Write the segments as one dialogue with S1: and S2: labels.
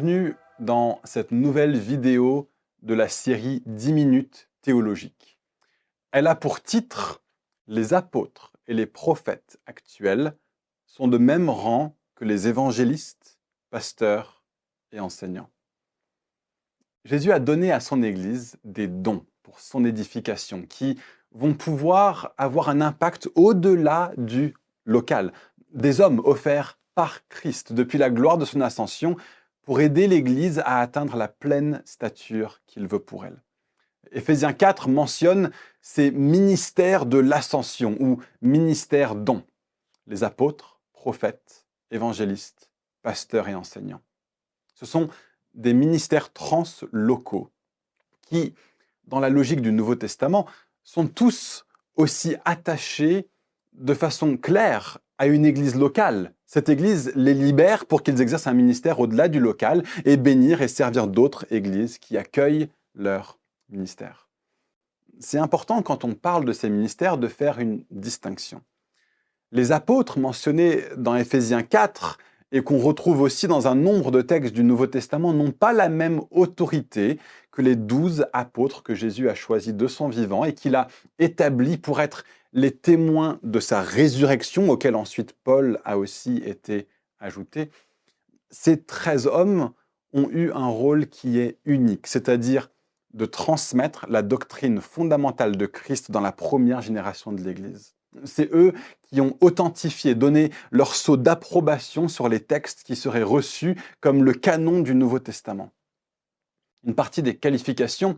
S1: Bienvenue dans cette nouvelle vidéo de la série 10 minutes théologiques. Elle a pour titre « Les apôtres et les prophètes actuels sont de même rang que les évangélistes, pasteurs et enseignants ». Jésus a donné à son Église des dons pour son édification qui vont pouvoir avoir un impact au-delà du local. Des hommes offerts par Christ depuis la gloire de son ascension pour aider l'Église à atteindre la pleine stature qu'il veut pour elle. Éphésiens 4 mentionne ces ministères de l'ascension ou ministères dons. Les apôtres, prophètes, évangélistes, pasteurs et enseignants. Ce sont des ministères translocaux qui, dans la logique du Nouveau Testament, sont tous aussi attachés de façon claire à une église locale. Cette église les libère pour qu'ils exercent un ministère au-delà du local et bénir et servir d'autres églises qui accueillent leur ministère. C'est important quand on parle de ces ministères de faire une distinction. Les apôtres mentionnés dans Éphésiens 4 et qu'on retrouve aussi dans un nombre de textes du Nouveau Testament n'ont pas la même autorité que les douze apôtres que Jésus a choisis de son vivant et qu'il a établis pour être les témoins de sa résurrection, auquel ensuite Paul a aussi été ajouté. Ces treize hommes ont eu un rôle qui est unique, c'est-à-dire de transmettre la doctrine fondamentale de Christ dans la première génération de l'Église. C'est eux qui ont authentifié, donné leur sceau d'approbation sur les textes qui seraient reçus comme le canon du Nouveau Testament. Une partie des qualifications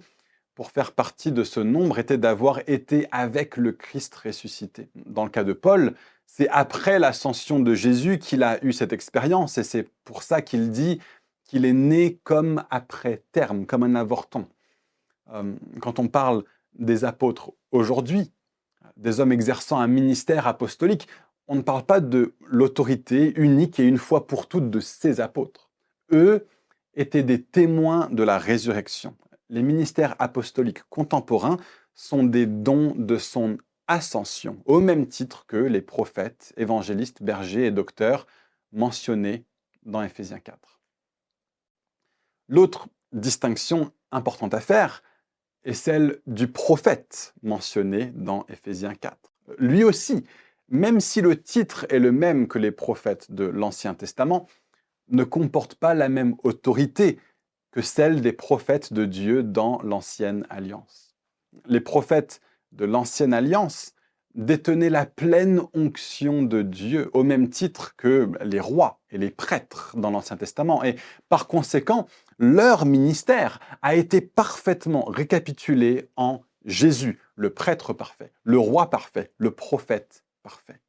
S1: pour faire partie de ce nombre était d'avoir été avec le Christ ressuscité. Dans le cas de Paul, c'est après l'ascension de Jésus qu'il a eu cette expérience et c'est pour ça qu'il dit qu'il est né comme après terme, comme un avorton. Euh, quand on parle des apôtres aujourd'hui, des hommes exerçant un ministère apostolique, on ne parle pas de l'autorité unique et une fois pour toutes de ces apôtres. Eux étaient des témoins de la résurrection. Les ministères apostoliques contemporains sont des dons de son ascension, au même titre que les prophètes, évangélistes, bergers et docteurs mentionnés dans Éphésiens 4. L'autre distinction importante à faire, est celle du prophète mentionné dans Éphésiens 4. Lui aussi, même si le titre est le même que les prophètes de l'Ancien Testament, ne comporte pas la même autorité que celle des prophètes de Dieu dans l'Ancienne Alliance. Les prophètes de l'Ancienne Alliance détenaient la pleine onction de Dieu, au même titre que les rois et les prêtres dans l'Ancien Testament. Et par conséquent, leur ministère a été parfaitement récapitulé en Jésus, le prêtre parfait, le roi parfait, le prophète parfait.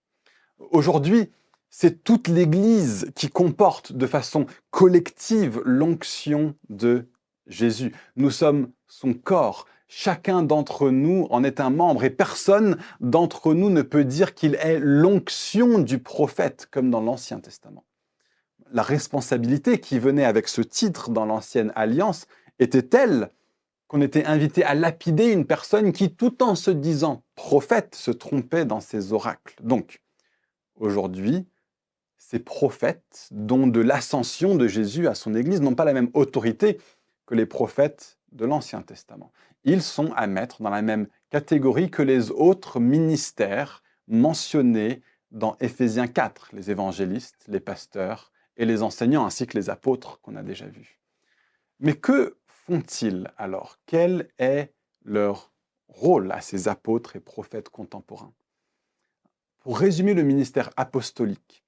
S1: Aujourd'hui, c'est toute l'Église qui comporte de façon collective l'onction de Jésus. Nous sommes son corps. Chacun d'entre nous en est un membre et personne d'entre nous ne peut dire qu'il est l'onction du prophète comme dans l'Ancien Testament la responsabilité qui venait avec ce titre dans l'ancienne alliance était telle qu'on était invité à lapider une personne qui, tout en se disant prophète, se trompait dans ses oracles. Donc, aujourd'hui, ces prophètes, dont de l'ascension de Jésus à son Église, n'ont pas la même autorité que les prophètes de l'Ancien Testament. Ils sont à mettre dans la même catégorie que les autres ministères mentionnés dans Éphésiens 4, les évangélistes, les pasteurs, et les enseignants ainsi que les apôtres qu'on a déjà vus. Mais que font-ils alors? Quel est leur rôle à ces apôtres et prophètes contemporains? Pour résumer le ministère apostolique,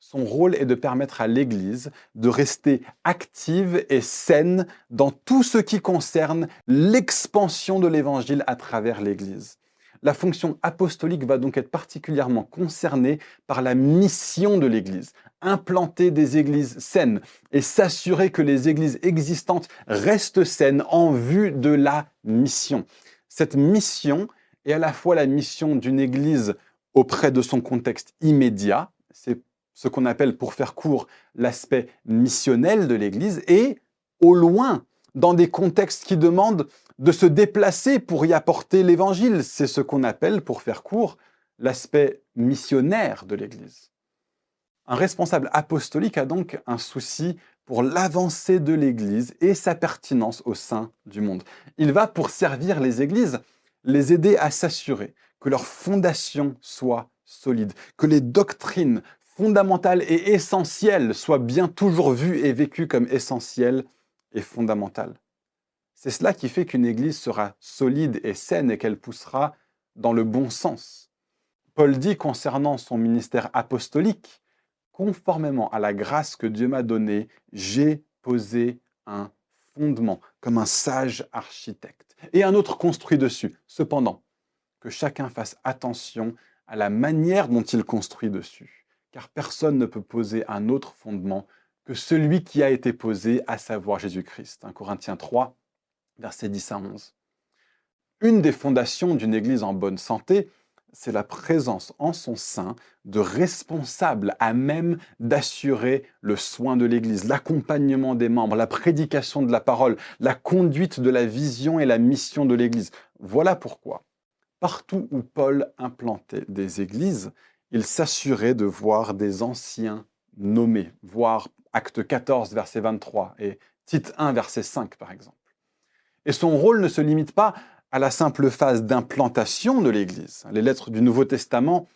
S1: son rôle est de permettre à l'Église de rester active et saine dans tout ce qui concerne l'expansion de l'Évangile à travers l'Église. La fonction apostolique va donc être particulièrement concernée par la mission de l'Église, implanter des églises saines et s'assurer que les églises existantes restent saines en vue de la mission. Cette mission est à la fois la mission d'une église auprès de son contexte immédiat, ce qu'on appelle, pour faire court, l'aspect missionnel de l'église, et au loin, dans des contextes qui demandent de se déplacer pour y apporter l'évangile. C'est ce qu'on appelle, pour faire court, l'aspect missionnaire de l'église. Un responsable apostolique a donc un souci pour l'avancée de l'Église et sa pertinence au sein du monde. Il va, pour servir les Églises, les aider à s'assurer que leur fondation soit solide, que les doctrines fondamentales et essentielles soient bien toujours vues et vécues comme essentielles et fondamentales. C'est cela qui fait qu'une Église sera solide et saine et qu'elle poussera dans le bon sens. Paul dit concernant son ministère apostolique, conformément à la grâce que Dieu m'a donnée, j'ai posé un fondement, comme un sage architecte, et un autre construit dessus. Cependant, que chacun fasse attention à la manière dont il construit dessus, car personne ne peut poser un autre fondement que celui qui a été posé, à savoir Jésus-Christ. 1 Corinthiens 3, versets 10 à 11. Une des fondations d'une Église en bonne santé, c'est la présence en son sein de responsables à même d'assurer le soin de l'Église, l'accompagnement des membres, la prédication de la parole, la conduite de la vision et la mission de l'Église. Voilà pourquoi, partout où Paul implantait des églises, il s'assurait de voir des anciens nommés, voir Acte 14, verset 23 et Tite 1, verset 5 par exemple. Et son rôle ne se limite pas à la simple phase d'implantation de l'Église. Les lettres du Nouveau Testament,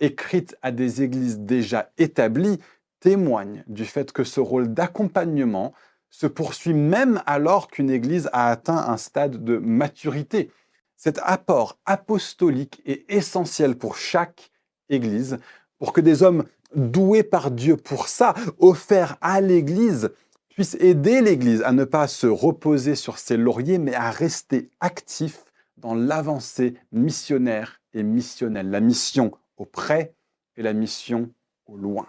S1: écrites à des églises déjà établies, témoignent du fait que ce rôle d'accompagnement se poursuit même alors qu'une Église a atteint un stade de maturité. Cet apport apostolique est essentiel pour chaque Église, pour que des hommes doués par Dieu pour ça, offerts à l'Église, puisse aider l'Église à ne pas se reposer sur ses lauriers, mais à rester actif dans l'avancée missionnaire et missionnelle, la mission auprès et la mission au loin.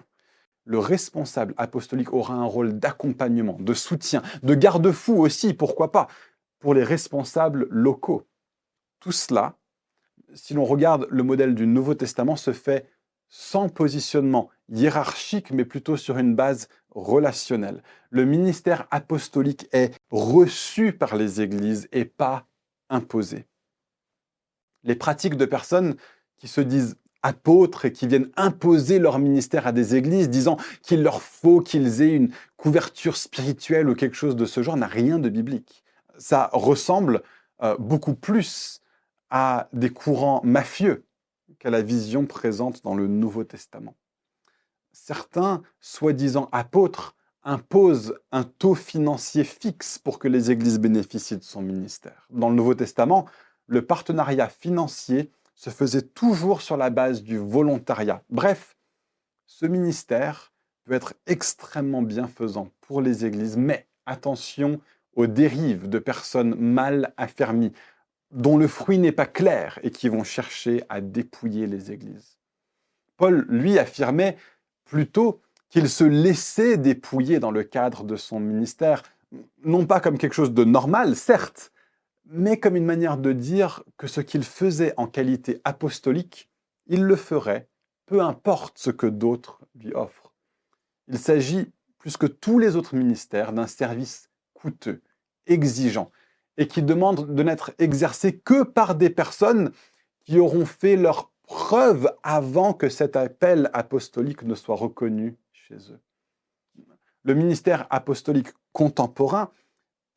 S1: Le responsable apostolique aura un rôle d'accompagnement, de soutien, de garde-fou aussi, pourquoi pas, pour les responsables locaux. Tout cela, si l'on regarde le modèle du Nouveau Testament, se fait sans positionnement hiérarchique, mais plutôt sur une base relationnelle. Le ministère apostolique est reçu par les églises et pas imposé. Les pratiques de personnes qui se disent apôtres et qui viennent imposer leur ministère à des églises, disant qu'il leur faut qu'ils aient une couverture spirituelle ou quelque chose de ce genre, n'a rien de biblique. Ça ressemble euh, beaucoup plus à des courants mafieux qu'à la vision présente dans le Nouveau Testament. Certains, soi-disant apôtres, imposent un taux financier fixe pour que les églises bénéficient de son ministère. Dans le Nouveau Testament, le partenariat financier se faisait toujours sur la base du volontariat. Bref, ce ministère peut être extrêmement bienfaisant pour les églises, mais attention aux dérives de personnes mal affermies, dont le fruit n'est pas clair et qui vont chercher à dépouiller les églises. Paul, lui, affirmait plutôt qu'il se laissait dépouiller dans le cadre de son ministère, non pas comme quelque chose de normal, certes, mais comme une manière de dire que ce qu'il faisait en qualité apostolique, il le ferait, peu importe ce que d'autres lui offrent. Il s'agit, plus que tous les autres ministères, d'un service coûteux, exigeant, et qui demande de n'être exercé que par des personnes qui auront fait leur preuve avant que cet appel apostolique ne soit reconnu chez eux. Le ministère apostolique contemporain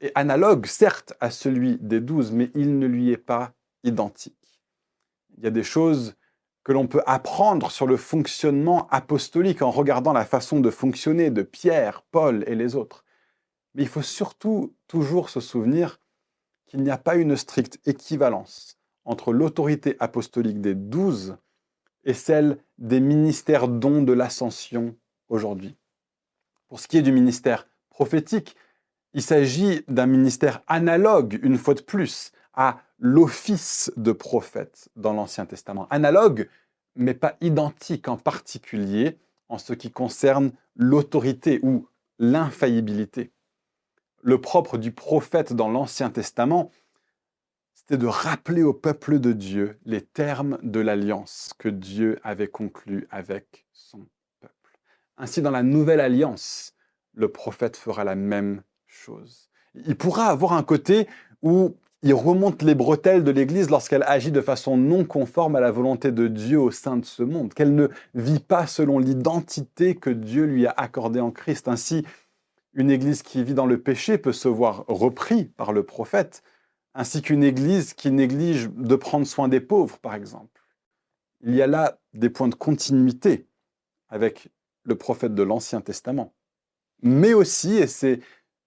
S1: est analogue, certes, à celui des douze, mais il ne lui est pas identique. Il y a des choses que l'on peut apprendre sur le fonctionnement apostolique en regardant la façon de fonctionner de Pierre, Paul et les autres. Mais il faut surtout toujours se souvenir qu'il n'y a pas une stricte équivalence entre l'autorité apostolique des douze et celle des ministères dons de l'ascension aujourd'hui. Pour ce qui est du ministère prophétique, il s'agit d'un ministère analogue, une fois de plus, à l'office de prophète dans l'Ancien Testament. Analogue, mais pas identique en particulier en ce qui concerne l'autorité ou l'infaillibilité le propre du prophète dans l'Ancien Testament, c'était de rappeler au peuple de Dieu les termes de l'alliance que Dieu avait conclue avec son peuple. Ainsi, dans la nouvelle alliance, le prophète fera la même chose. Il pourra avoir un côté où il remonte les bretelles de l'Église lorsqu'elle agit de façon non conforme à la volonté de Dieu au sein de ce monde, qu'elle ne vit pas selon l'identité que Dieu lui a accordée en Christ. Ainsi, Une Église qui vit dans le péché peut se voir repris par le prophète, ainsi qu'une Église qui néglige de prendre soin des pauvres, par exemple. Il y a là des points de continuité avec le prophète de l'Ancien Testament. Mais aussi, et c'est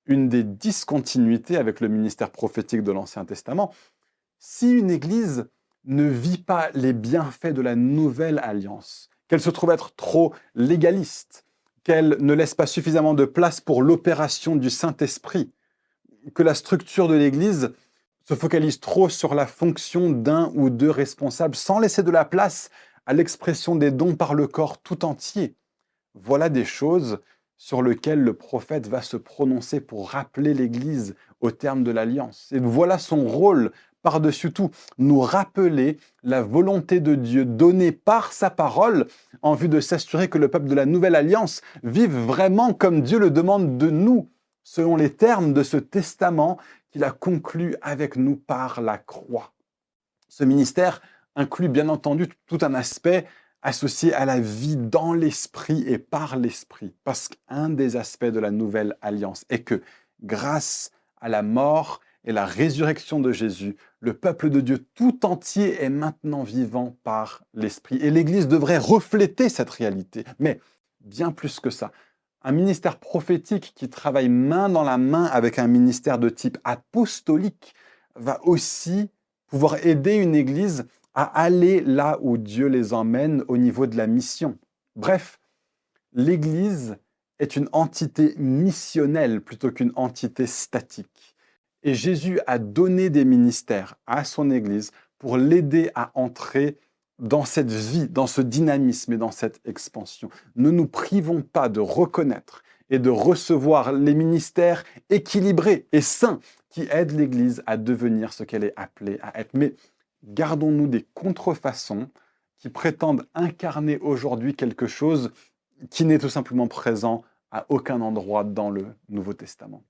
S1: une des discontinuités avec le ministère prophétique de l'Ancien Testament, si une Église ne vit pas les bienfaits de la nouvelle alliance, qu'elle se trouve être trop légaliste, qu'elle ne laisse pas suffisamment de place pour l'opération du Saint-Esprit, que la structure de l'Église se focalise trop sur la fonction d'un ou deux responsables sans laisser de la place à l'expression des dons par le corps tout entier. Voilà des choses sur lesquelles le prophète va se prononcer pour rappeler l'Église au terme de l'alliance. Et voilà son rôle par-dessus tout, nous rappeler la volonté de Dieu donnée par sa parole en vue de s'assurer que le peuple de la nouvelle alliance vive vraiment comme Dieu le demande de nous, selon les termes de ce testament qu'il a conclu avec nous par la croix. Ce ministère inclut bien entendu tout un aspect associé à la vie dans l'esprit et par l'esprit, parce qu'un des aspects de la nouvelle alliance est que grâce à la mort et la résurrection de Jésus, le peuple de Dieu tout entier est maintenant vivant par l'Esprit. Et l'Église devrait refléter cette réalité. Mais bien plus que ça, un ministère prophétique qui travaille main dans la main avec un ministère de type apostolique va aussi pouvoir aider une Église à aller là où Dieu les emmène au niveau de la mission. Bref, l'Église est une entité missionnelle plutôt qu'une entité statique. Et Jésus a donné des ministères à son Église pour l'aider à entrer dans cette vie, dans ce dynamisme et dans cette expansion. Ne nous privons pas de reconnaître et de recevoir les ministères équilibrés et sains qui aident l'Église à devenir ce qu'elle est appelée à être. Mais gardons-nous des contrefaçons qui prétendent incarner aujourd'hui quelque chose qui n'est tout simplement présent à aucun endroit dans le Nouveau Testament.